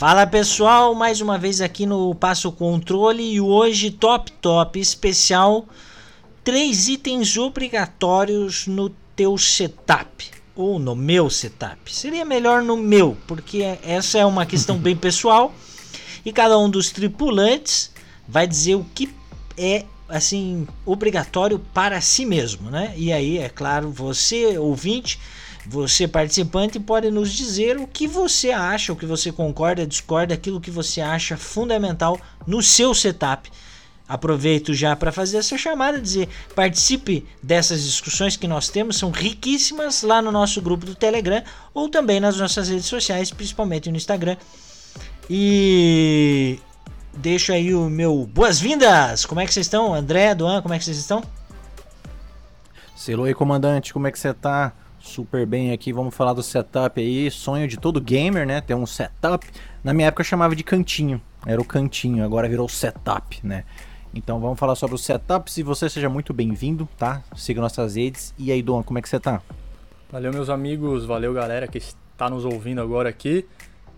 Fala pessoal, mais uma vez aqui no Passo Controle e hoje top top especial três itens obrigatórios no teu setup ou no meu setup. Seria melhor no meu, porque essa é uma questão bem pessoal e cada um dos tripulantes vai dizer o que é assim obrigatório para si mesmo, né? E aí, é claro, você ouvinte você, participante, pode nos dizer o que você acha, o que você concorda, discorda, aquilo que você acha fundamental no seu setup. Aproveito já para fazer essa chamada, dizer, participe dessas discussões que nós temos, são riquíssimas lá no nosso grupo do Telegram ou também nas nossas redes sociais, principalmente no Instagram. E deixo aí o meu boas-vindas. Como é que vocês estão? André, Duan, como é que vocês estão? Selo aí, comandante, como é que você tá? Super bem aqui. Vamos falar do setup aí. Sonho de todo gamer, né? Ter um setup. Na minha época eu chamava de cantinho. Era o cantinho, agora virou setup, né? Então vamos falar sobre o setup. Se você seja muito bem-vindo, tá? Siga nossas redes. E aí, Dom, como é que você tá? Valeu, meus amigos. Valeu, galera que está nos ouvindo agora aqui.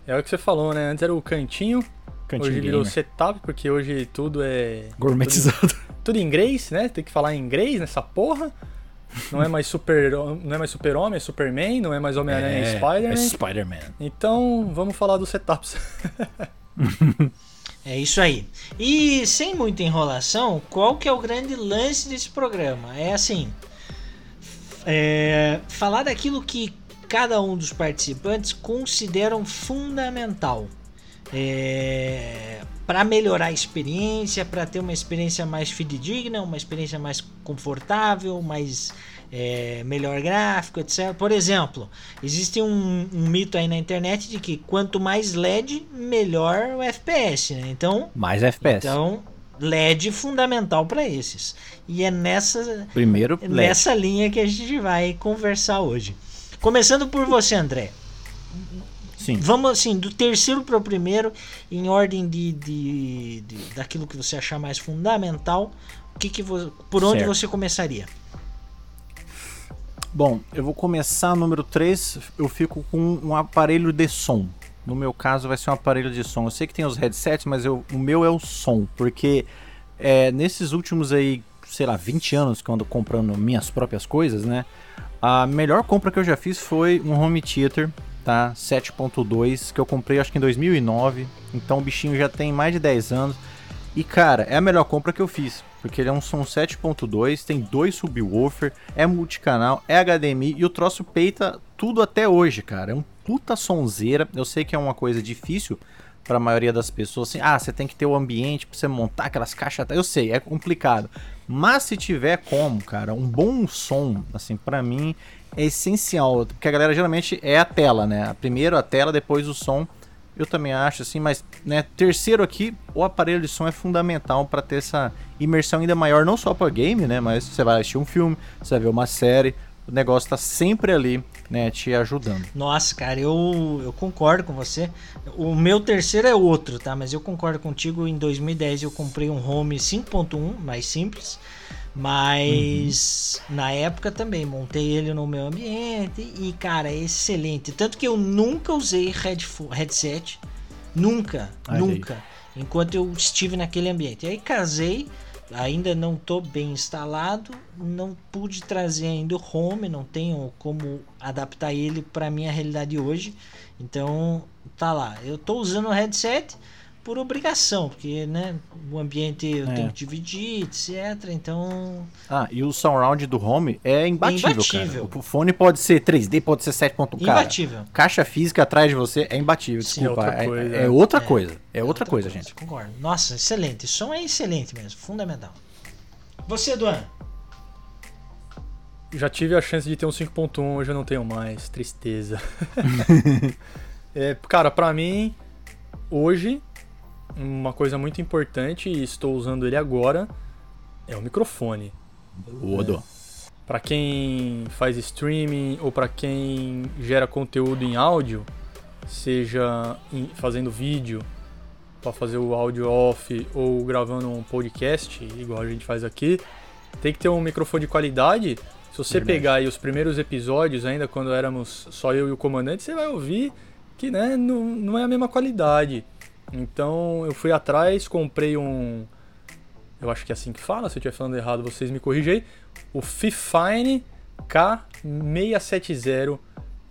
É o que você falou, né? Antes era o cantinho. cantinho hoje virou gamer. setup, porque hoje tudo é. Gourmetizado. Tudo, tudo em inglês, né? Tem que falar em inglês nessa porra. Não é mais super, não é mais super homem, é Superman, não é mais Homem-Aranha, é, é Spider-Man. É Spider-Man. Então, vamos falar dos setups. é isso aí. E sem muita enrolação, qual que é o grande lance desse programa? É assim, é, falar daquilo que cada um dos participantes consideram fundamental. É, para melhorar a experiência, para ter uma experiência mais fidedigna, uma experiência mais confortável, mais é, melhor gráfico, etc. Por exemplo, existe um, um, mito aí na internet de que quanto mais LED, melhor o FPS, né? Então, mais FPS. Então, LED fundamental para esses. E é nessa primeiro nessa linha que a gente vai conversar hoje. Começando por você, André. Sim. Vamos assim, do terceiro para o primeiro, em ordem de, de, de, daquilo que você achar mais fundamental. O que que vo, por onde certo. você começaria? Bom, eu vou começar número 3, eu fico com um aparelho de som. No meu caso vai ser um aparelho de som. Eu sei que tem os headsets, mas eu, o meu é o som, porque é, nesses últimos aí, sei lá, 20 anos que eu ando comprando minhas próprias coisas, né? A melhor compra que eu já fiz foi um home theater tá? 7.2, que eu comprei acho que em 2009, então o bichinho já tem mais de 10 anos. E cara, é a melhor compra que eu fiz, porque ele é um som 7.2, tem dois subwoofer, é multicanal, é HDMI e o troço peita tudo até hoje, cara. É um puta sonzeira. Eu sei que é uma coisa difícil para a maioria das pessoas assim, ah, você tem que ter o ambiente para você montar aquelas caixas. Eu sei, é complicado. Mas se tiver como, cara, um bom som, assim, para mim é essencial, porque a galera geralmente é a tela, né? Primeiro a tela, depois o som. Eu também acho assim, mas né, terceiro aqui, o aparelho de som é fundamental para ter essa imersão ainda maior, não só para game, né, mas você vai assistir um filme, você vai ver uma série, o negócio tá sempre ali, né, te ajudando. Nossa, cara, eu, eu concordo com você. O meu terceiro é outro, tá? Mas eu concordo contigo. Em 2010 eu comprei um Home 5.1, mais simples. Mas uhum. na época também montei ele no meu ambiente e, cara, é excelente. Tanto que eu nunca usei headset. Nunca, Ai, nunca. Aí. Enquanto eu estive naquele ambiente. Aí casei, ainda não estou bem instalado, não pude trazer ainda o home, não tenho como adaptar ele para minha realidade hoje. Então, tá lá. Eu estou usando o headset por obrigação, porque né, o ambiente eu é. tenho que dividir, etc. Então. Ah, e o surround do home é imbatível, imbatível. cara. O fone pode ser 3D, pode ser 7.1. Imbatível. Cara, caixa física atrás de você é imbatível, desculpa. Sim, é outra coisa. É, é outra é, coisa. É, outra, outra coisa, coisa, gente. Concordo. Nossa, excelente. O som é excelente mesmo, fundamental. Você, Duan? Já tive a chance de ter um 5.1, hoje eu não tenho mais. Tristeza. é, cara, pra mim, hoje uma coisa muito importante e estou usando ele agora é o microfone. Odo. É. Para quem faz streaming ou para quem gera conteúdo em áudio, seja fazendo vídeo para fazer o áudio off ou gravando um podcast, igual a gente faz aqui, tem que ter um microfone de qualidade. Se você Verdade. pegar aí os primeiros episódios, ainda quando éramos só eu e o comandante, você vai ouvir que né, não, não é a mesma qualidade. Então eu fui atrás, comprei um. Eu acho que é assim que fala, se eu estiver falando errado, vocês me corrigem. O Fifine K670.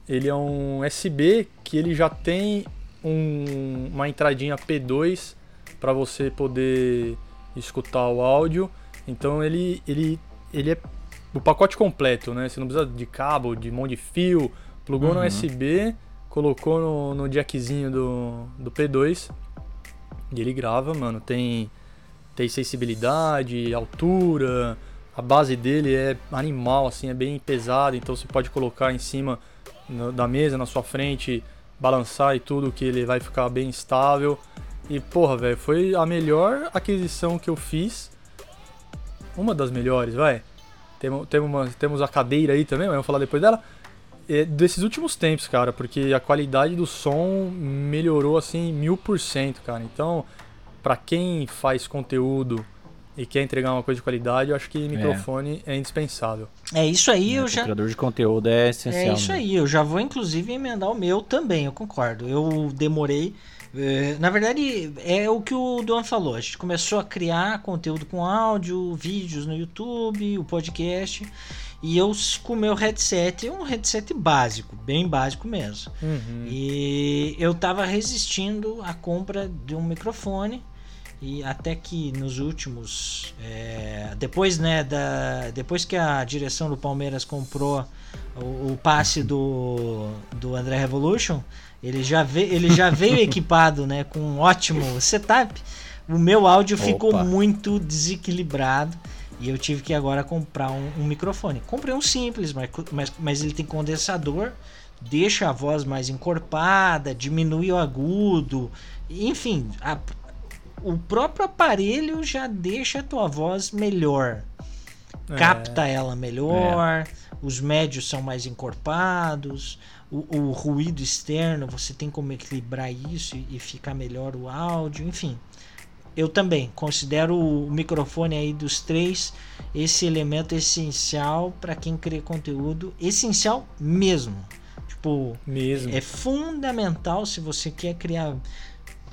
Ele é um SB que ele já tem um, uma entradinha P2 para você poder escutar o áudio. Então ele, ele, ele é o pacote completo, né? Você não precisa de cabo, de mão de fio, plugou uhum. no USB, colocou no, no jackzinho do, do P2 e ele grava, mano. Tem, tem sensibilidade, altura, a base dele é animal, assim, é bem pesado, então você pode colocar em cima da mesa, na sua frente, balançar e tudo, que ele vai ficar bem estável. E porra, velho, foi a melhor aquisição que eu fiz. Uma das melhores, vai. Temos, temos, temos a cadeira aí também, mas vamos falar depois dela. É desses últimos tempos, cara, porque a qualidade do som melhorou assim mil por cento, cara. Então, para quem faz conteúdo e quer entregar uma coisa de qualidade, eu acho que microfone é, é indispensável. É isso aí, é, eu já. Criador de conteúdo é essencial. É isso né? aí, eu já vou inclusive emendar o meu também, eu concordo. Eu demorei. É, na verdade, é o que o Duan falou. A gente começou a criar conteúdo com áudio, vídeos no YouTube, o podcast. E eu com o meu headset, um headset básico, bem básico mesmo. Uhum. E eu tava resistindo à compra de um microfone e até que nos últimos é, depois né da depois que a direção do Palmeiras comprou o, o passe do, do André Revolution ele já veio ele já veio equipado né com um ótimo setup o meu áudio Opa. ficou muito desequilibrado e eu tive que agora comprar um, um microfone comprei um simples mas, mas, mas ele tem condensador deixa a voz mais encorpada diminui o agudo enfim a, o próprio aparelho já deixa a tua voz melhor. É. Capta ela melhor, é. os médios são mais encorpados, o, o, ruído externo você tem como equilibrar isso e, e ficar melhor o áudio, enfim. Eu também considero o microfone aí dos três esse elemento essencial para quem cria conteúdo, essencial mesmo. Tipo, mesmo. é fundamental se você quer criar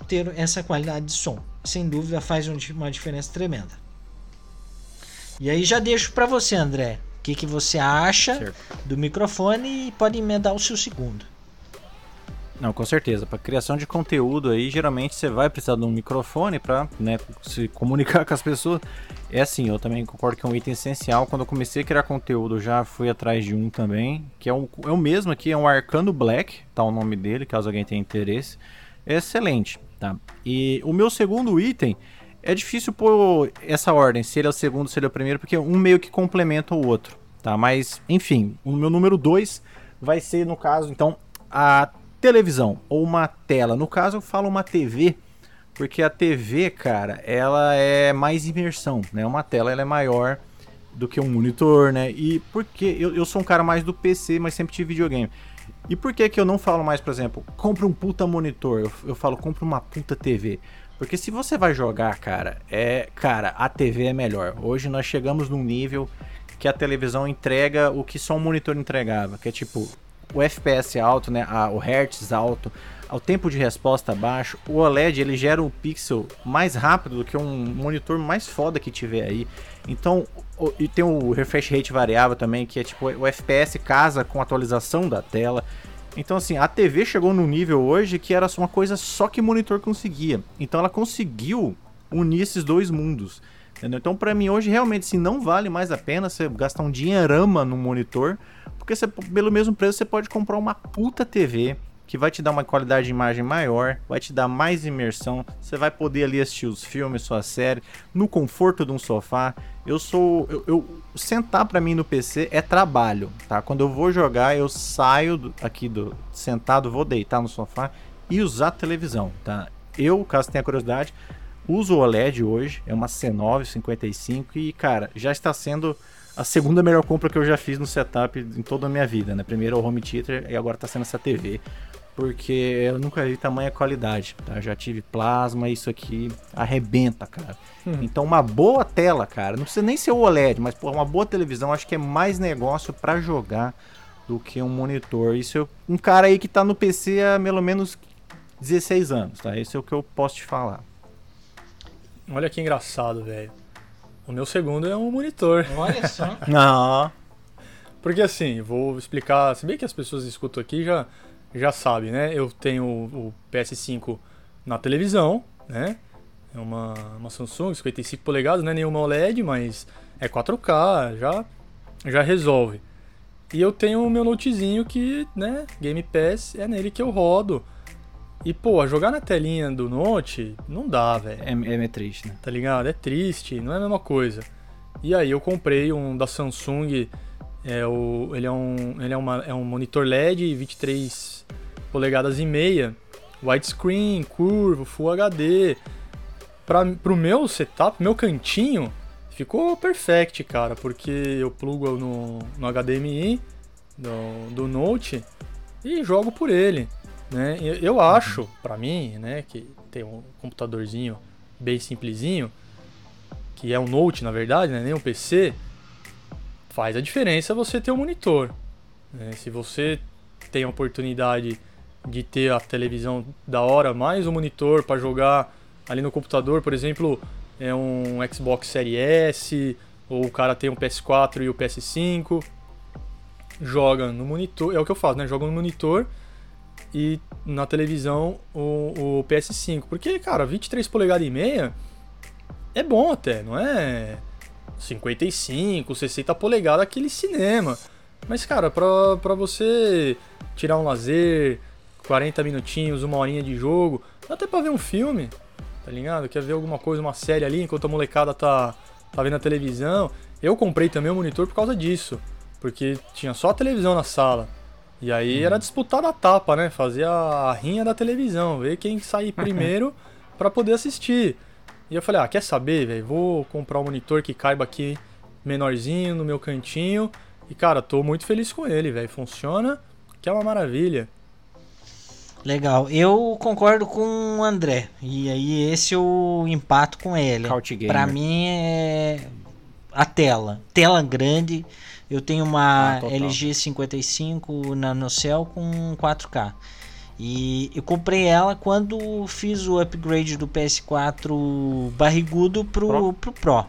ter essa qualidade de som sem dúvida faz uma diferença tremenda. E aí já deixo para você, André. O que, que você acha certo. do microfone e pode emendar o seu segundo. Não, com certeza. Para criação de conteúdo aí, geralmente você vai precisar de um microfone para né, se comunicar com as pessoas. É assim, eu também concordo que é um item essencial. Quando eu comecei a criar conteúdo, já fui atrás de um também, que é, um, é o mesmo aqui, é um Arcano Black, tá o nome dele, caso alguém tenha interesse. É excelente. Tá? E o meu segundo item é difícil pôr essa ordem, se ele é o segundo, se ele é o primeiro, porque um meio que complementa o outro, tá? Mas, enfim, o meu número dois vai ser, no caso, então, a televisão ou uma tela. No caso, eu falo uma TV, porque a TV, cara, ela é mais imersão, né? Uma tela ela é maior do que um monitor, né? E porque eu, eu sou um cara mais do PC, mas sempre tive videogame. E por que que eu não falo mais, por exemplo, compra um puta monitor? Eu, eu falo, compra uma puta TV. Porque se você vai jogar, cara, é, cara, a TV é melhor. Hoje nós chegamos num nível que a televisão entrega o que só um monitor entregava, que é tipo o FPS alto, né, a, o hertz alto, o tempo de resposta baixo. O OLED ele gera um pixel mais rápido do que um monitor mais foda que tiver aí. Então, o, e tem o refresh rate variável também, que é tipo o FPS casa com a atualização da tela. Então, assim, a TV chegou num nível hoje que era uma coisa só que monitor conseguia. Então, ela conseguiu unir esses dois mundos. Entendeu? Então, para mim, hoje realmente assim, não vale mais a pena você gastar um dinheirama no monitor, porque você, pelo mesmo preço você pode comprar uma puta TV que vai te dar uma qualidade de imagem maior, vai te dar mais imersão, você vai poder ali assistir os filmes, sua série, no conforto de um sofá. Eu sou. Eu, eu sentar para mim no PC é trabalho, tá? Quando eu vou jogar, eu saio do, aqui do sentado, vou deitar no sofá e usar a televisão, tá? Eu, caso tenha curiosidade, uso o OLED hoje, é uma C9 55 e, cara, já está sendo a segunda melhor compra que eu já fiz no setup em toda a minha vida, né? Primeiro o home theater e agora está sendo essa TV porque eu nunca vi tamanha qualidade, tá? Já tive plasma, isso aqui arrebenta, cara. Hum. Então uma boa tela, cara, não precisa nem ser o OLED, mas porra, uma boa televisão, acho que é mais negócio para jogar do que um monitor. Isso é um cara aí que tá no PC há pelo menos 16 anos, tá? Esse é o que eu posso te falar. Olha que engraçado, velho. O meu segundo é um monitor. Olha só. Não. Porque assim, vou explicar, se bem que as pessoas escutam aqui já, já sabem, né? Eu tenho o PS5 na televisão, né? É uma, uma Samsung 55 polegadas, não é nenhuma OLED, mas é 4K, já, já resolve. E eu tenho o meu notezinho que, né, Game Pass é nele que eu rodo. E, pô, jogar na telinha do Note não dá, velho. É, é triste, né? Tá ligado? É triste, não é a mesma coisa. E aí eu comprei um da Samsung, é o, ele, é um, ele é, uma, é um monitor LED 23 polegadas e meia, widescreen, curvo, Full HD. Pra, pro meu setup, meu cantinho, ficou perfect, cara, porque eu plugo no, no HDMI do, do Note e jogo por ele. Né? Eu acho, para mim, né, que tem um computadorzinho bem simplesinho, que é um Note na verdade, né, nem um PC, faz a diferença você ter um monitor. Né? Se você tem a oportunidade de ter a televisão da hora, mais um monitor para jogar ali no computador, por exemplo, é um Xbox Series S, ou o cara tem um PS4 e o PS5, joga no monitor, é o que eu faço, né? Joga no monitor e na televisão o, o PS5. Porque, cara, 23 polegadas e meia é bom até, não é 55, 60 polegadas aquele cinema. Mas, cara, pra, pra você tirar um lazer, 40 minutinhos, uma horinha de jogo, dá até pra ver um filme, tá ligado? Quer ver alguma coisa, uma série ali, enquanto a molecada tá, tá vendo a televisão. Eu comprei também o monitor por causa disso, porque tinha só a televisão na sala. E aí era disputar a tapa, né? Fazer a rinha da televisão, ver quem sair primeiro para poder assistir. E eu falei, ah, quer saber, velho? Vou comprar um monitor que caiba aqui menorzinho no meu cantinho. E cara, tô muito feliz com ele, velho. Funciona, que é uma maravilha. Legal. Eu concordo com o André. E aí esse eu empato com ele. Para mim é a tela. Tela grande eu tenho uma ah, LG 55 NanoCell com 4K. E eu comprei ela quando fiz o upgrade do PS4 barrigudo pro Pro. Pro Pro.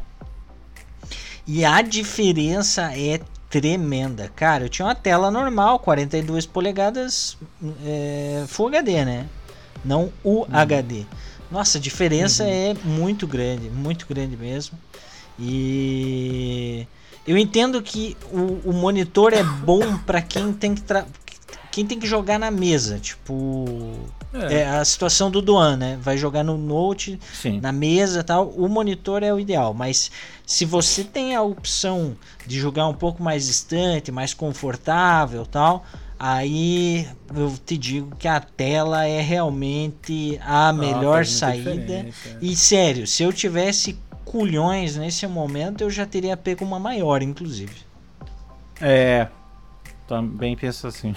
E a diferença é tremenda. Cara, eu tinha uma tela normal, 42 polegadas é, Full HD, né? Não UHD. Uhum. Nossa, a diferença uhum. é muito grande, muito grande mesmo. E eu entendo que o, o monitor é bom para quem tem que quem tem que jogar na mesa, tipo é. é. a situação do Duan, né? Vai jogar no Note, Sim. na mesa, tal. O monitor é o ideal, mas se você tem a opção de jogar um pouco mais distante, mais confortável, tal, aí eu te digo que a tela é realmente a ah, melhor saída. E sério, se eu tivesse culhões nesse momento, eu já teria pego uma maior, inclusive. É. Também penso assim.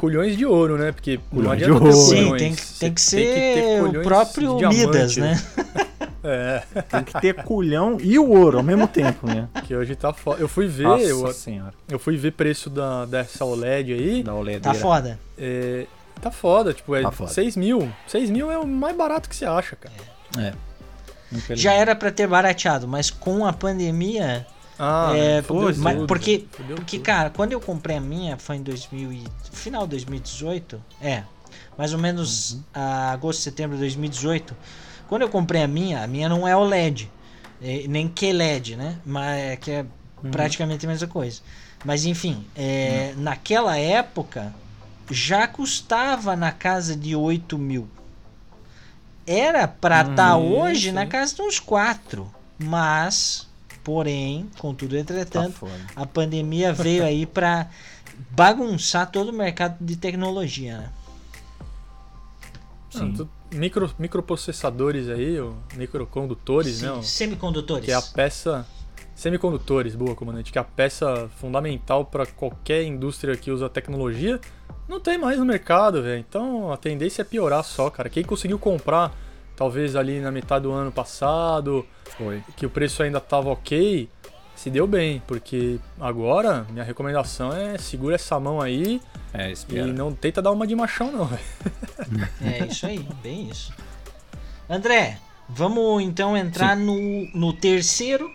culhões de ouro, né? Porque culhões de ouro. Sim, tem, tem que ser tem que o próprio Midas, né? É. Tem que ter culhão e o ouro ao mesmo tempo, né? Que hoje tá foda. Eu fui ver. Nossa eu, senhora. Eu fui ver preço da, dessa OLED aí. Da OLED. Tá foda. É, tá foda, tipo, é tá foda. 6 mil. 6 mil é o mais barato que você acha, cara. É. Já era para ter barateado, mas com a pandemia. Ah, é, fudeu, mas, porque, porque cara, quando eu comprei a minha foi em 2000 e, final de 2018, é, mais ou menos uhum. agosto, setembro de 2018. Quando eu comprei a minha, a minha não é OLED, é, nem QLED, né? Mas é que é uhum. praticamente a mesma coisa. Mas enfim, é, uhum. naquela época já custava na casa de 8 mil era para estar hum, tá hoje sim. na casa de uns quatro. Mas, porém, contudo, entretanto, tá a pandemia veio aí para bagunçar todo o mercado de tecnologia, né? Sim. Não, micro, microprocessadores aí, ou microcondutores, Sim, né? Semicondutores. Que é a peça. Semicondutores, boa, comandante, que é a peça fundamental para qualquer indústria que usa tecnologia não tem mais no mercado, velho. Então a tendência é piorar só, cara. Quem conseguiu comprar, talvez ali na metade do ano passado, Foi. que o preço ainda tava ok, se deu bem, porque agora minha recomendação é segura essa mão aí É, e não tenta dar uma de machão não. É isso aí, bem isso. André, vamos então entrar no, no terceiro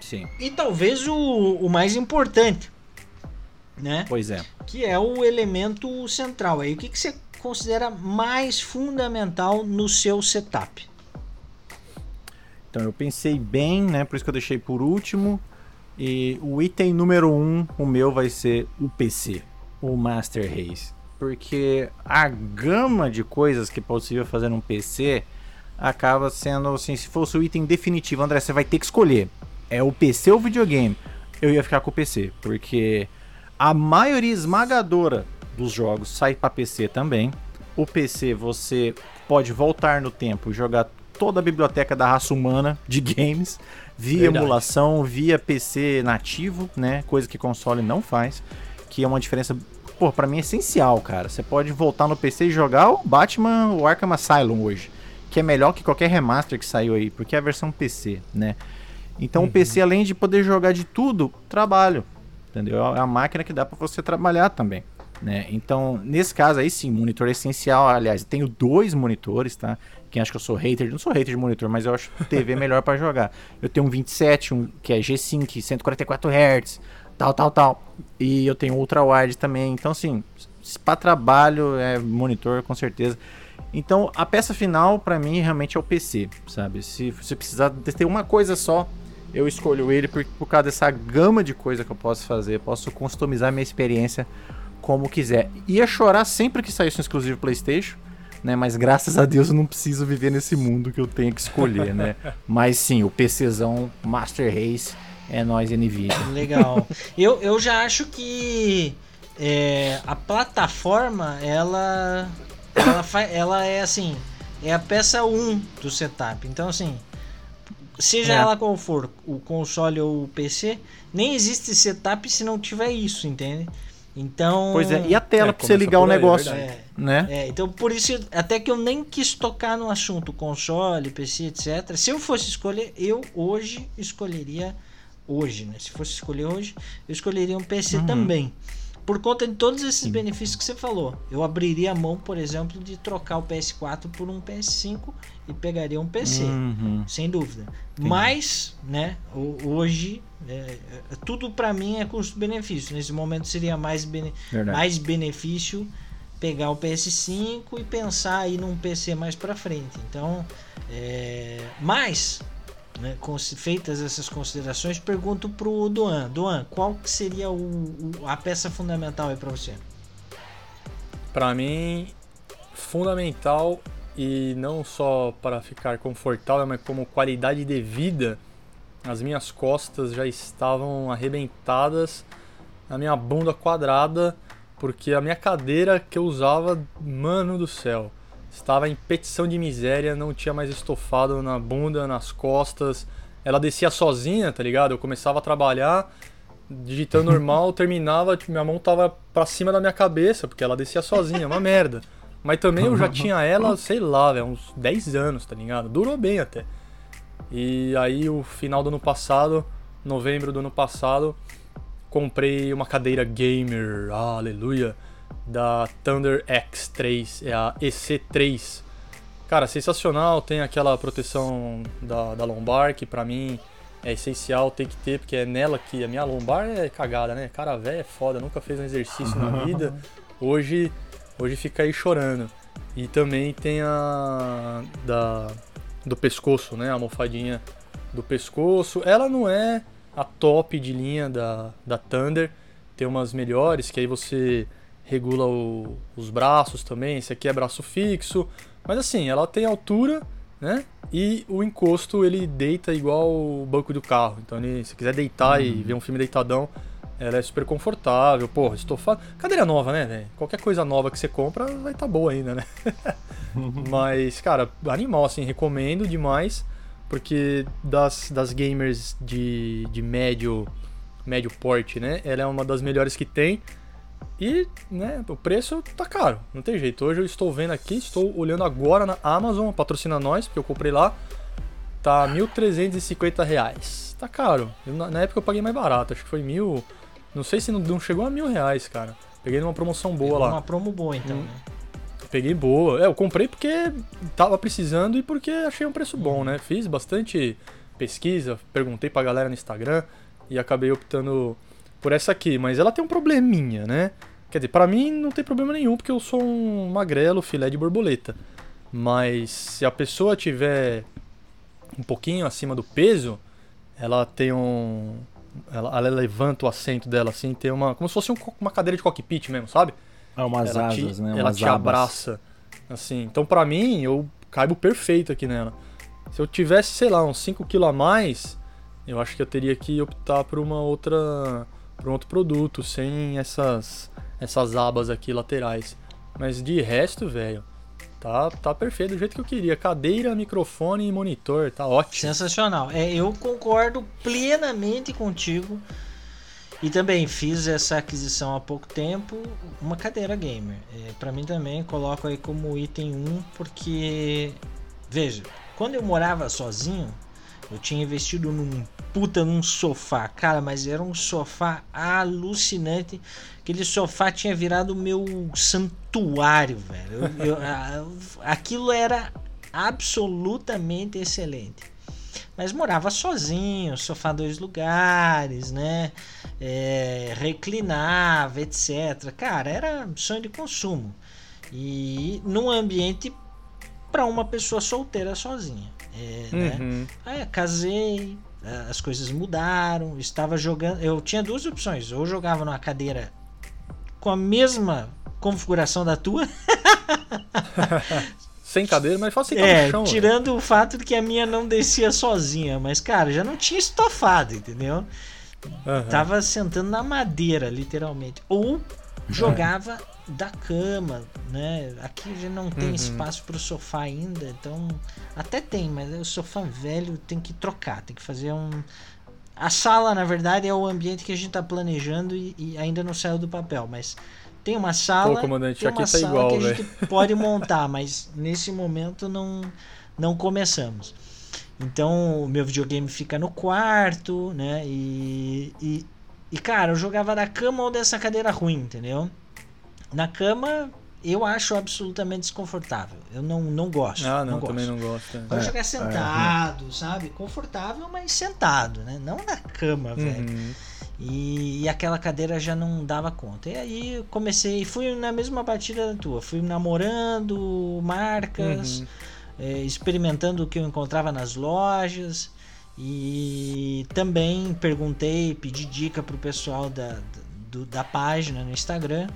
Sim, e talvez o, o mais importante, né? pois é. Que é o elemento central. Aí, o que, que você considera mais fundamental no seu setup? Então eu pensei bem, né? Por isso que eu deixei por último. E o item número um, o meu vai ser o PC, o Master Race. Porque a gama de coisas que é possível fazer num PC acaba sendo assim, se fosse o item definitivo, André, você vai ter que escolher. É o PC ou o videogame? Eu ia ficar com o PC, porque a maioria esmagadora dos jogos sai para PC também. O PC você pode voltar no tempo e jogar toda a biblioteca da raça humana de games via Verdade. emulação, via PC nativo, né? Coisa que console não faz, que é uma diferença, pô, para mim é essencial, cara. Você pode voltar no PC e jogar o Batman, o Arkham Asylum hoje, que é melhor que qualquer remaster que saiu aí, porque é a versão PC, né? Então o PC além de poder jogar de tudo, trabalho, entendeu? É a máquina que dá para você trabalhar também. Né? Então, nesse caso aí sim, monitor é essencial. Aliás, eu tenho dois monitores, tá? Quem acha que eu sou hater, não sou hater de monitor, mas eu acho TV melhor para jogar. Eu tenho um 27, um que é G5, 144 Hz, tal, tal, tal. E eu tenho ultra wide também. Então, assim, para trabalho é monitor com certeza. Então, a peça final para mim realmente é o PC, sabe? Se você precisar ter uma coisa só, eu escolho ele por, por causa dessa gama de coisa que eu posso fazer. Posso customizar minha experiência como quiser. Ia chorar sempre que saísse um exclusivo PlayStation, né? Mas graças a Deus eu não preciso viver nesse mundo que eu tenho que escolher, né? Mas sim, o PCzão Master Race é nós Nvidia. Legal. eu, eu já acho que é, a plataforma, ela, ela, ela é assim, é a peça 1 do setup. Então, assim, seja É. ela qual for, o console ou o PC, nem existe setup se não tiver isso, entende? Então. Pois é, e a tela É, pra você ligar o aí, negócio, verdade. É, né? é, então por isso, até que eu nem quis tocar no assunto console, PC, etc. Se eu fosse escolher, eu hoje escolheria hoje, né? Se fosse escolher hoje, eu escolheria um PC Uhum. também. Por conta de todos esses benefícios que você falou. Eu abriria a mão, por exemplo, de trocar o PS4 por um PS5 e pegaria um PC. Uhum. Sem dúvida. Mas, né, ho- hoje, é, é, tudo pra mim é custo-benefício. Nesse momento seria mais, bene Verdade. mais benefício pegar o PS5 e pensar aí num PC mais pra frente. Então, é, mas, né, feitas essas considerações, pergunto pro Duan. Duan, qual que seria o, o- a peça fundamental aí pra você? Pra mim, fundamental e não só para ficar confortável, mas como qualidade de vida, as minhas costas já estavam arrebentadas, a minha bunda quadrada, porque a minha cadeira que eu usava, mano do céu, estava em petição de miséria, não tinha mais estofado na bunda, nas costas. Ela descia sozinha, tá ligado? Eu começava a trabalhar, digitando normal, terminava, tipo, minha mão tava pra cima da minha cabeça, porque ela descia sozinha, uma merda. Mas também eu já tinha ela, sei lá, velho, uns 10 anos, tá ligado? Durou bem até. E aí, o final do ano passado, novembro do ano passado, comprei uma cadeira gamer, ah, aleluia, da Thunder X3, é a EC3. Cara, sensacional, tem aquela proteção da, da lombar, que pra mim é essencial, tem que ter, porque é nela que a minha lombar é cagada, né? Cara velho é foda, nunca fez um exercício na vida. Hoje, hoje fica aí chorando. E também tem a da do pescoço, né? A almofadinha do pescoço. Ela não é a top de linha da, da Thunder. Tem umas melhores que aí você regula o- os braços também. Esse aqui é braço fixo. Mas assim, ela tem altura, né? E o encosto ele deita igual o banco do carro. Então, ele, se quiser deitar e ver um filme deitadão, ela é super confortável. Porra, estofado. Cadeira nova, né, velho? Qualquer coisa nova que você compra vai estar boa ainda, né? Mas, cara, animal, assim, recomendo demais. Porque das, das gamers de, de médio, médio porte, né? Ela é uma das melhores que tem. E, né, o preço tá caro, não tem jeito. Hoje eu estou vendo aqui, estou olhando agora na Amazon, patrocina nós, porque eu comprei lá. tá 1.350 reais. Tá caro. Eu, na época eu paguei mais barato, acho que foi mil. Não sei se não, não chegou a mil reais, cara. Peguei numa promoção boa Pegou lá. Uma promo boa, então, Hum. né? Peguei boa. É, eu comprei porque tava precisando e porque achei um preço bom, né? Fiz bastante pesquisa, perguntei pra galera no Instagram e acabei optando por essa aqui. Mas ela tem um probleminha, né? Quer dizer, pra mim não tem problema nenhum porque eu sou um magrelo filé de borboleta. Mas se a pessoa tiver um pouquinho acima do peso, ela tem um. Ela, ela levanta o assento dela assim, tem uma. Como se fosse um uma cadeira de cockpit mesmo, sabe? É umas ela asas, te, né? ela Umas te abas. abraça. Assim. Então, pra mim, eu caibo perfeito aqui nela. Se eu tivesse, sei lá, uns 5 kg a mais, eu acho que eu teria que optar por uma outra. por um outro produto, sem essas. Essas abas aqui laterais. Mas de resto, velho, tá, tá perfeito do jeito que eu queria. Cadeira, microfone e monitor, tá ótimo. Sensacional. É, eu concordo plenamente contigo. E também fiz essa aquisição há pouco tempo, uma cadeira gamer. É, para mim também coloco aí como item 1, porque veja, quando eu morava sozinho, eu tinha investido num puta num sofá, cara, mas era um sofá alucinante. Aquele sofá tinha virado meu santuário, velho. Eu- eu- a- aquilo era absolutamente excelente. Mas morava sozinho, sofá dois lugares, né? É, reclinava, etc. Cara, era sonho de consumo. E num ambiente para uma pessoa solteira sozinha. É, né? Uhum. Aí eu casei, as coisas mudaram, estava jogando. Eu tinha duas opções: ou jogava numa cadeira com a mesma configuração da tua, Sem cadeira, mas fácil sentar é, no chão. velho. tirando o fato de que a minha não descia sozinha, mas cara, já não tinha estofado, entendeu? Aham. Tava sentando na madeira, literalmente. Ou jogava da cama, né? Aqui já não tem Uhum. espaço pro sofá ainda, então até tem, mas o sofá velho tem que trocar, tem que fazer um. A sala, na verdade, é o ambiente que a gente tá planejando e, e ainda não saiu do papel, mas tem uma sala, Pô, comandante, tem aqui uma tá sala igual, que a velho. gente pode montar, mas nesse momento não não começamos. Então o meu videogame fica no quarto, né? E, e, e, cara, eu jogava da cama ou dessa cadeira ruim, entendeu? Na cama eu acho absolutamente desconfortável. Eu não, não gosto. Ah, não, não também não gosto. é. Pode É, jogar sentado, sabe? Confortável, mas sentado, né? Não na cama, velho. Uhum. E, e aquela cadeira já não dava conta. E aí eu comecei, fui na mesma batida da tua, fui namorando marcas, Uhum. eh, experimentando o que eu encontrava nas lojas e também perguntei, pedi dica pro pessoal da, do- da página no Instagram.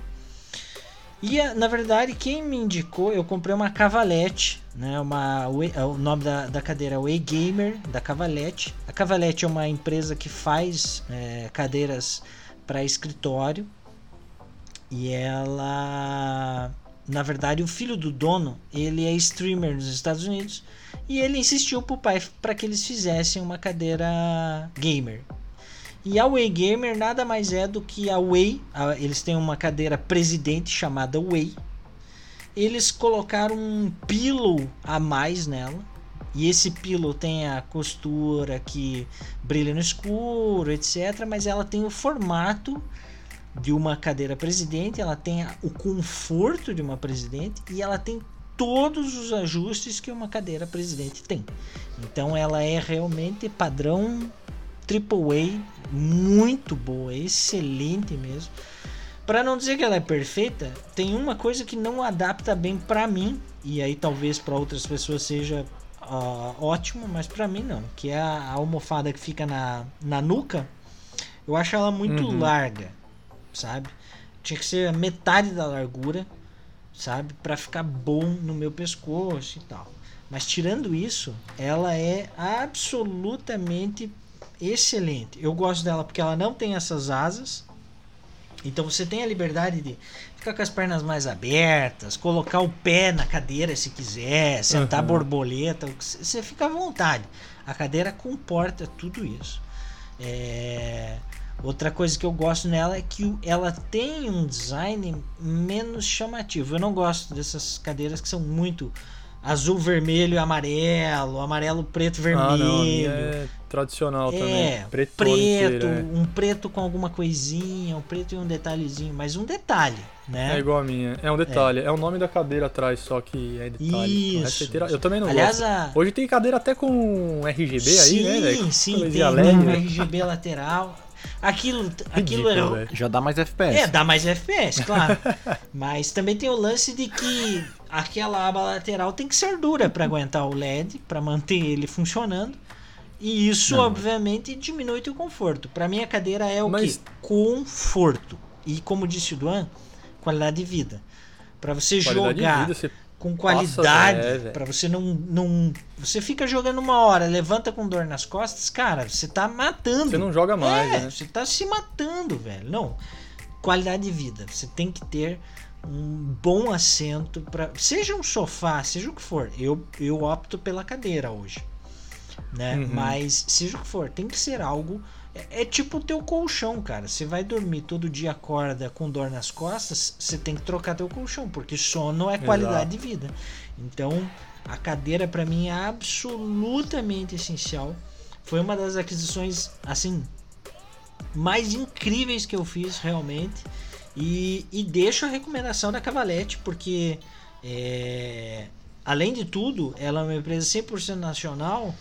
E na verdade, quem me indicou, eu comprei uma Cavalete, né? Uma, é, o nome da, da cadeira é Way Gamer, da Cavalete. A Cavalete é uma empresa que faz é, cadeiras para escritório. E ela, na verdade, o filho do dono, ele é streamer nos Estados Unidos. E ele insistiu pro pai para que eles fizessem uma cadeira gamer. E a Way Gamer nada mais é do que a Way. eles têm uma cadeira presidente chamada Way. Eles colocaram um pillow a mais nela. E esse pillow tem a costura que brilha no escuro, etc. Mas ela tem o formato de uma cadeira presidente, ela tem o conforto de uma presidente e ela tem todos os ajustes que uma cadeira presidente tem. Então ela é realmente padrão AAA, muito boa, excelente mesmo. Para não dizer que ela é perfeita, tem uma coisa que não adapta bem para mim e aí talvez para outras pessoas seja ah, ótimo, mas para mim não, que é a, almofada que fica na, na nuca. Eu acho ela muito Uhum. larga, sabe? Tinha que ser metade da largura, sabe? Para ficar bom no meu pescoço e tal. Mas tirando isso, ela é absolutamente excelente. Eu gosto dela porque ela não tem essas asas. Então você tem a liberdade de ficar com as pernas mais abertas, colocar o pé na cadeira se quiser, sentar Uhum. borboleta, você fica à vontade. A cadeira comporta tudo isso. É, Outra coisa que eu gosto nela é que ela tem um design menos chamativo. Eu não gosto dessas cadeiras que são muito azul, vermelho e amarelo, amarelo, preto, vermelho. Ah, não, é tradicional é, também. Preto, preto é. um preto com alguma coisinha, um preto e um detalhezinho, mas um detalhe, né? É igual a minha. É um detalhe. É, é o nome da cadeira atrás, só que é detalhe. Isso. Eu também não Aliás, gosto. A... Hoje tem cadeira até com RGB sim, aí, né? Sim, sim, tem um RGB lateral. Aquilo, aquilo Ridículo, é. Já dá mais FPS. É, dá mais FPS, claro. Mas também tem o lance de que aquela aba lateral tem que ser dura para aguentar o LED, para manter ele funcionando. E isso, Não. obviamente, diminui o conforto. Para mim, a cadeira é o Mas... que? Conforto. E, como disse o Duan, qualidade de vida. Para você qualidade jogar vida, você com qualidade, é, para você não, não. Você fica jogando uma hora, levanta com dor nas costas, cara, você tá matando. Você não joga mais, é, né? Você tá se matando, velho. Não. Qualidade de vida. Você tem que ter um bom assento para seja um sofá, seja o que for. Eu, eu opto pela cadeira hoje né? Uhum. Mas seja o que for, tem que ser algo. É, é tipo o teu colchão, cara. Você vai dormir todo dia, acorda com dor nas costas, você tem que trocar teu colchão, porque sono é qualidade Exato. de vida. Então, a cadeira para mim é absolutamente essencial. Foi uma das aquisições, assim, mais incríveis que eu fiz, realmente. E, e deixo a recomendação da Cavalete, porque é, além de tudo, ela é uma empresa 100% nacional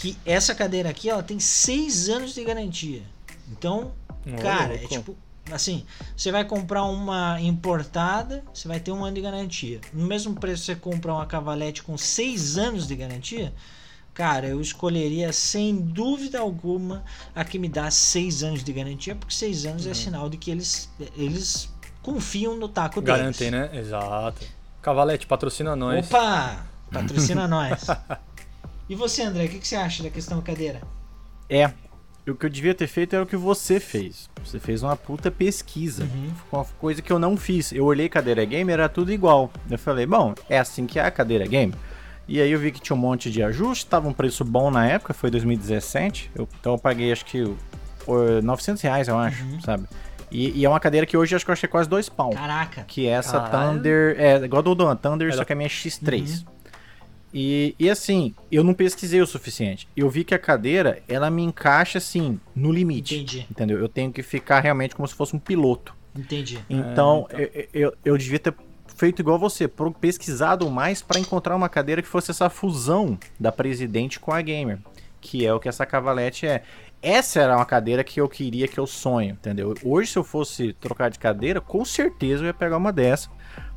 que essa cadeira aqui ela tem seis anos de garantia. Então, cara, é tipo assim, você vai comprar uma importada, você vai ter um ano de garantia. No mesmo preço você compra uma cavalete com seis anos de garantia, cara, eu escolheria sem dúvida alguma a que me dá seis anos de garantia, porque seis anos é uhum. é sinal de que eles eles confiam no taco Garantem, deles. né? Exato. Cavalete, patrocina nós. Opa! Patrocina nós. E você, André, o que, que você acha da questão cadeira? É, o que eu devia ter feito era o que você fez. Você fez uma puta pesquisa. Uhum. Uma coisa que eu não fiz. Eu olhei cadeira game, era tudo igual. Eu falei, bom, é assim que é a cadeira game. E aí eu vi que tinha um monte de ajuste, tava um preço bom na época, foi 2017. Eu, então eu paguei acho que por 900 reais, eu acho, uhum. sabe? E, e, é uma cadeira que hoje acho que eu achei quase dois pau. Caraca. Que é essa Caralho. Thunder. É igual do Don Thunder, só que a minha é X3. Uhum. E, e assim, eu não pesquisei o suficiente. Eu vi que a cadeira, ela me encaixa assim, no limite. Entendi. Entendeu? Eu tenho que ficar realmente como se fosse um piloto. Entendi. Então, é, então. Eu, eu, eu, devia ter feito igual você, pesquisado mais para encontrar uma cadeira que fosse essa fusão da Presidente com a Gamer. Que é o que essa cavalete é. Essa era uma cadeira que eu queria, que eu sonho, entendeu? Hoje, se eu fosse trocar de cadeira, com certeza eu ia pegar uma dessa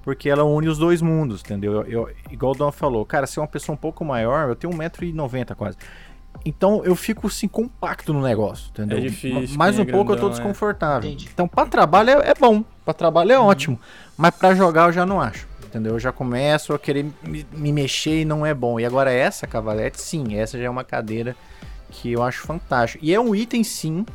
porque ela une os dois mundos, entendeu? Eu, eu, igual o Dom falou, cara, se é uma pessoa um pouco maior, eu tenho 1,90m quase. Então eu fico assim compacto no negócio, entendeu? É difícil. Mais um pouco eu tô é. desconfortável. É. Então para trabalho é, é, bom, para trabalho é uhum. ótimo, mas para jogar eu já não acho, entendeu? Eu já começo a querer me, me, mexer e não é bom. E agora essa cavalete, sim, essa já é uma cadeira que eu acho fantástico. E é um item sim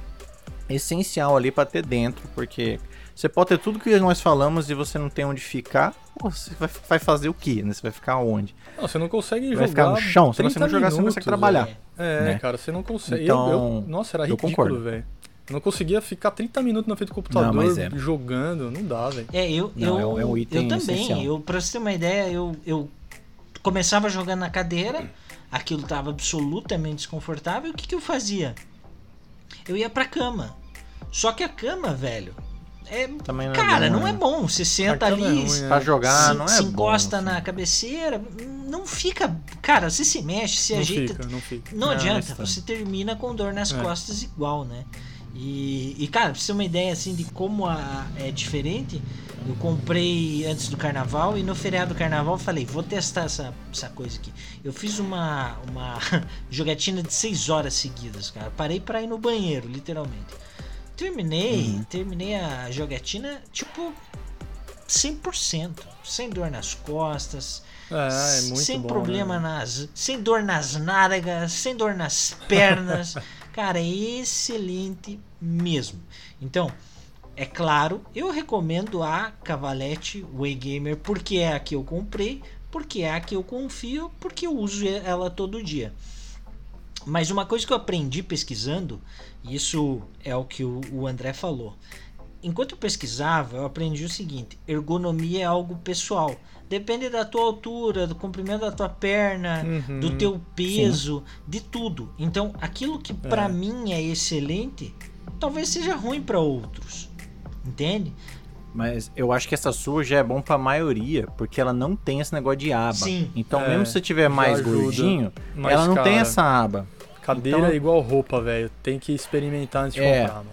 essencial ali para ter dentro, porque você pode ter tudo que nós falamos e você não tem onde ficar. Você vai, vai fazer o quê? Né? Você vai ficar onde? Não, você não consegue vai jogar. Vai ficar no chão. Se você não jogar, minutos, você não consegue trabalhar. É, né? cara, você não consegue. Então, eu, eu, nossa, era ridículo, velho. Eu não conseguia ficar 30 minutos na frente do computador não, é. jogando, não dá, velho. É, eu, não, eu, é um item eu também. Essencial. Eu, pra você ter uma ideia, eu, eu começava jogando na cadeira, aquilo tava absolutamente desconfortável. O que, que eu fazia? Eu ia pra cama. Só que a cama, velho, é, não é cara, é bom, não é bom. Você senta ali, é ruim, é. pra jogar, se, não é se bom, encosta assim. na cabeceira, não fica. Cara, você se mexe, se não ajeita. Fica, não, fica. não adianta, você termina com dor nas é. costas igual, né? E, e, cara, pra você ter uma ideia assim de como a, é diferente, eu comprei antes do carnaval e no feriado do carnaval eu falei, vou testar essa, essa coisa aqui. Eu fiz uma, uma jogatina de 6 horas seguidas, cara. Parei para ir no banheiro, literalmente. Terminei, uhum. terminei a jogatina, tipo, 100%. Sem dor nas costas. Ah, é sem bom, problema né? nas. Sem dor nas nádegas, sem dor nas pernas. Cara, é excelente mesmo. Então, é claro, eu recomendo a Cavalete Waygamer porque é a que eu comprei, porque é a que eu confio, porque eu uso ela todo dia. Mas uma coisa que eu aprendi pesquisando, isso é o que o, André falou. enquanto eu pesquisava, eu aprendi o seguinte: ergonomia é algo pessoal. Depende da tua altura, do comprimento da tua perna, Uhum. do teu peso, de tudo. Então, aquilo que pra É. mim é excelente, talvez seja ruim pra outros. Entende? Mas eu acho que essa sua já é bom pra maioria, porque ela não tem esse negócio de aba. Sim. Então, É, mesmo se você tiver mais gordinho, ela não tem cara, essa aba. Cadeira Então- é igual roupa, velho. Tem que experimentar antes de É. comprar, mano.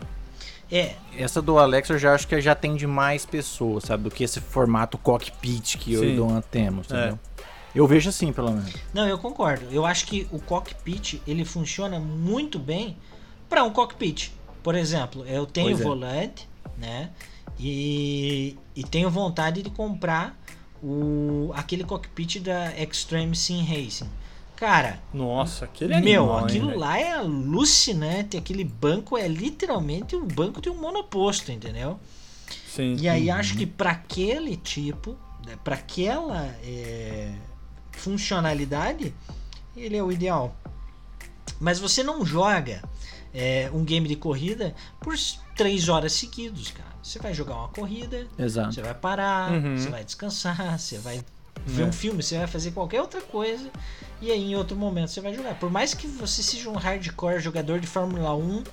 É, Essa do Alex eu já acho que já atende mais pessoas, sabe? Do que esse formato cockpit que eu e Sim. o Duan temos, entendeu? Eu vejo assim, pelo menos. Não, eu concordo. Eu acho que o cockpit ele funciona muito bem para um cockpit. Por exemplo, eu tenho Pois é. volante, né? E, e tenho vontade de comprar o aquele cockpit da Extreme Sim Racing. Cara, Nossa, aquele meu, animal, hein, aquilo velho. lá é alucinante. Aquele banco é literalmente um banco de um monoposto, entendeu? Sim. E aí acho que para aquele tipo, né, para aquela é, funcionalidade, ele é o ideal. Mas você não joga é, um game de corrida por três horas seguidos, cara. Você vai jogar uma corrida, Exato. você vai parar, Uhum. você vai descansar, você vai ver É. um filme, você vai fazer qualquer outra coisa e aí em outro momento você vai jogar. Por mais que você seja um hardcore jogador de Fórmula 1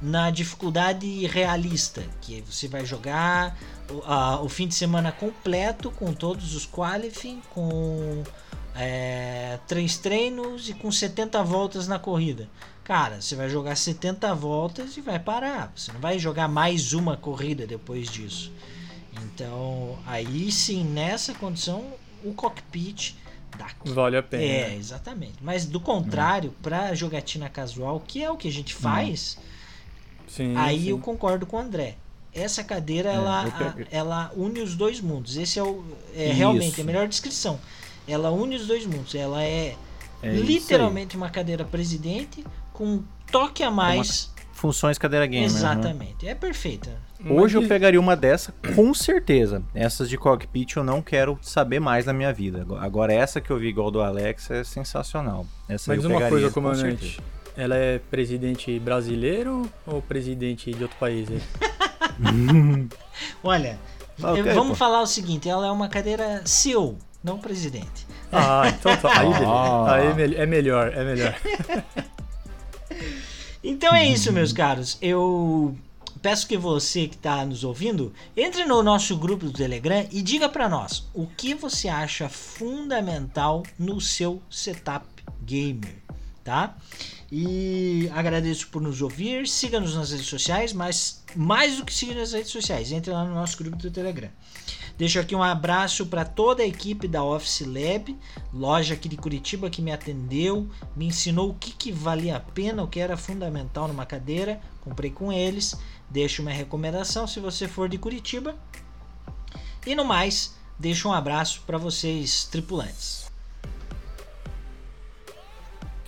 na dificuldade realista, que você vai jogar o, a- o fim de semana completo com todos os qualifying, com é, três treinos e com 70 voltas na corrida. Cara, você vai jogar 70 voltas e vai parar. Você não vai jogar mais uma corrida depois disso. Então, aí sim, nessa condição, o cockpit dá. Vale a pena. É, exatamente. Mas do contrário, pra jogatina casual, que é o que a gente faz, Sim, aí sim. eu concordo com o André. Essa cadeira, ela, eu pego- a- ela une os dois mundos. Esse é, o, é Isso. realmente a melhor descrição. Ela une os dois mundos. Ela é, É literalmente uma cadeira presidente com um toque a mais. Funções cadeira gamer. né? Exatamente. É perfeita. Hoje eu pegaria uma dessa, com certeza. Essas de cockpit eu não quero saber mais na minha vida. Agora essa que eu vi igual do Alex é sensacional. Essa Mas eu uma pegaria, coisa, com comandante. certeza. Ela é presidente brasileiro ou presidente de outro país? aí? Olha, Ok, eu- vamos pô. falar o seguinte: ela é uma cadeira CEO, não presidente. Ah, então tá. Aí. Ah. Aí é é melhor, é melhor. Então é isso, meus caros. Eu peço que você que está nos ouvindo entre no nosso grupo do Telegram e diga para nós o que você acha fundamental no seu setup gamer, tá? E agradeço por nos ouvir. Siga-nos nas redes sociais, mas mais do que siga nas redes sociais, entre lá no nosso grupo do Telegram. Deixo aqui um abraço para toda a equipe da Office Lab, loja aqui de Curitiba que me atendeu, me ensinou o que, que valia a pena, o que era fundamental numa cadeira. Comprei com eles. Deixo uma recomendação se você for de Curitiba. E no mais, deixo um abraço para vocês, tripulantes.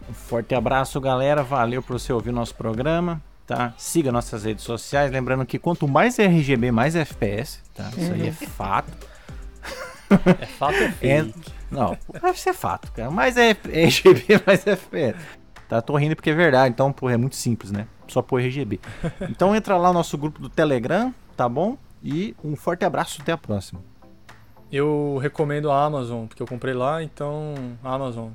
Um forte abraço, galera. Valeu por você ouvir o nosso programa. Tá? Siga nossas redes sociais. Lembrando que quanto mais RGB, mais FPS. Tá? Isso aí é fato. É fato ou É- fake? Não, deve ser fato, cara. Mais é RGB, mais FPS. Tá, tô rindo porque é verdade. Então, pô, é muito simples, né? Só pôr RGB. Então entra lá no nosso grupo do Telegram, tá bom? E um forte abraço, até a próxima. Eu recomendo a Amazon, porque eu comprei lá, então Amazon,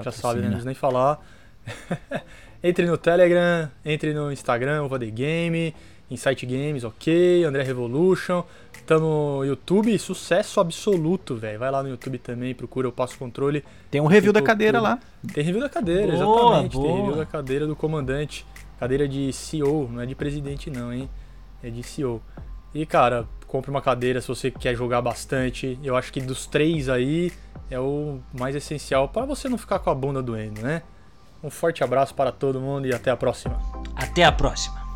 já sabe, né? Não nem falar. entre no Telegram, entre no Instagram, Uva The Game, Insight Games, ok, André Revolution. Tamo no YouTube, sucesso absoluto, velho. Vai lá no YouTube também, procura o Passo Controle. Tem um review da cadeira lá. Tem review da cadeira, Boa, exatamente. Tem boa. review da cadeira do comandante. Cadeira de CEO, não é de presidente não, hein? É de CEO. E, cara, compre uma cadeira se você quer jogar bastante. Eu acho que dos três aí é o mais essencial para você não ficar com a bunda doendo, né? Um forte abraço para todo mundo e até a próxima. Até a próxima.